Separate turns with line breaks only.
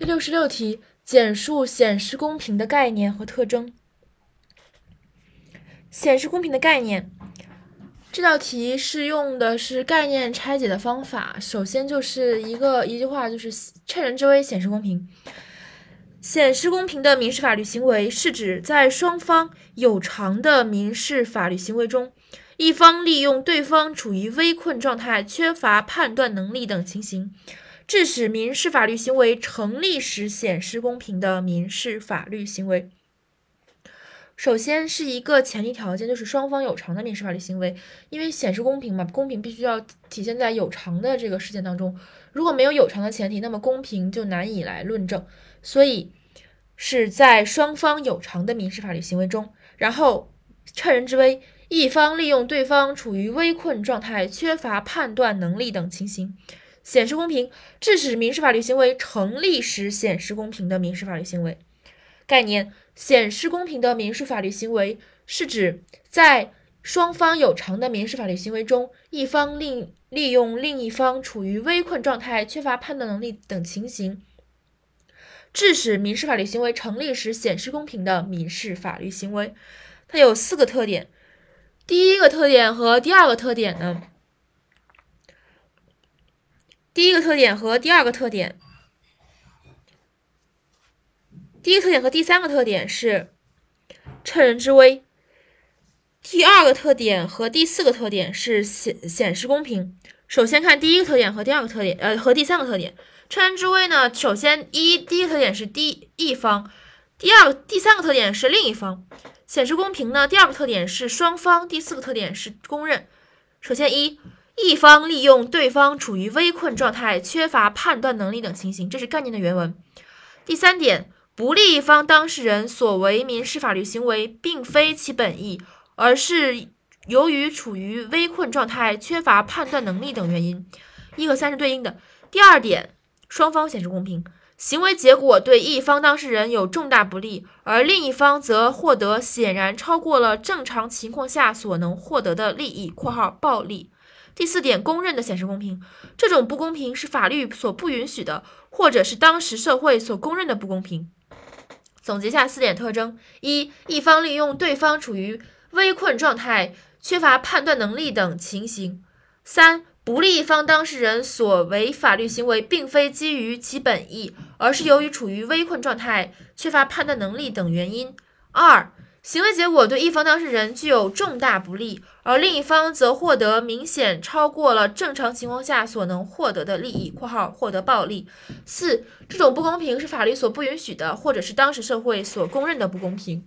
第六十六题，简述显示公平的概念和特征。显示公平的概念，这道题是用的是概念拆解的方法。首先就是一个一句话，就是趁人之危显示公平。显示公平的民事法律行为，是指在双方有偿的民事法律行为中，一方利用对方处于危困状态、缺乏判断能力等情形。致使民事法律行为成立时显示公平的民事法律行为，首先是一个前提条件，就是双方有偿的民事法律行为。因为显示公平嘛，公平必须要体现在有偿的这个事件当中。如果没有有偿的前提，那么公平就难以来论证。所以是在双方有偿的民事法律行为中，然后趁人之危，一方利用对方处于危困状态、缺乏判断能力等情形。显示公平，致使民事法律行为成立时显示公平的民事法律行为概念。显示公平的民事法律行为是指在双方有偿的民事法律行为中，一方利利用另一方处于危困状态、缺乏判断能力等情形，致使民事法律行为成立时显示公平的民事法律行为。它有四个特点。第一个特点和第二个特点呢？第一个特点和第二个特点，第一个特点和第三个特点是趁人之危。第二个特点和第四个特点是显显示公平。首先看第一个特点和第二个特点，呃，和第三个特点。趁人之危呢，首先一第一个特点是第一方，第二个第三个特点是另一方。显示公平呢，第二个特点是双方，第四个特点是公认。首先一。一方利用对方处于危困状态、缺乏判断能力等情形，这是概念的原文。第三点，不利一方当事人所为民事法律行为，并非其本意，而是由于处于危困状态、缺乏判断能力等原因。一和三是对应的。第二点，双方显示公平，行为结果对一方当事人有重大不利，而另一方则获得显然超过了正常情况下所能获得的利益（括号暴利）。第四点，公认的显示公平，这种不公平是法律所不允许的，或者是当时社会所公认的不公平。总结下四点特征：一、一方利用对方处于危困状态、缺乏判断能力等情形；三、不利一方当事人所为法律行为并非基于其本意，而是由于处于危困状态、缺乏判断能力等原因；二、行为结果对一方当事人具有重大不利，而另一方则获得明显超过了正常情况下所能获得的利益（括号获得暴利）。四，这种不公平是法律所不允许的，或者是当时社会所公认的不公平。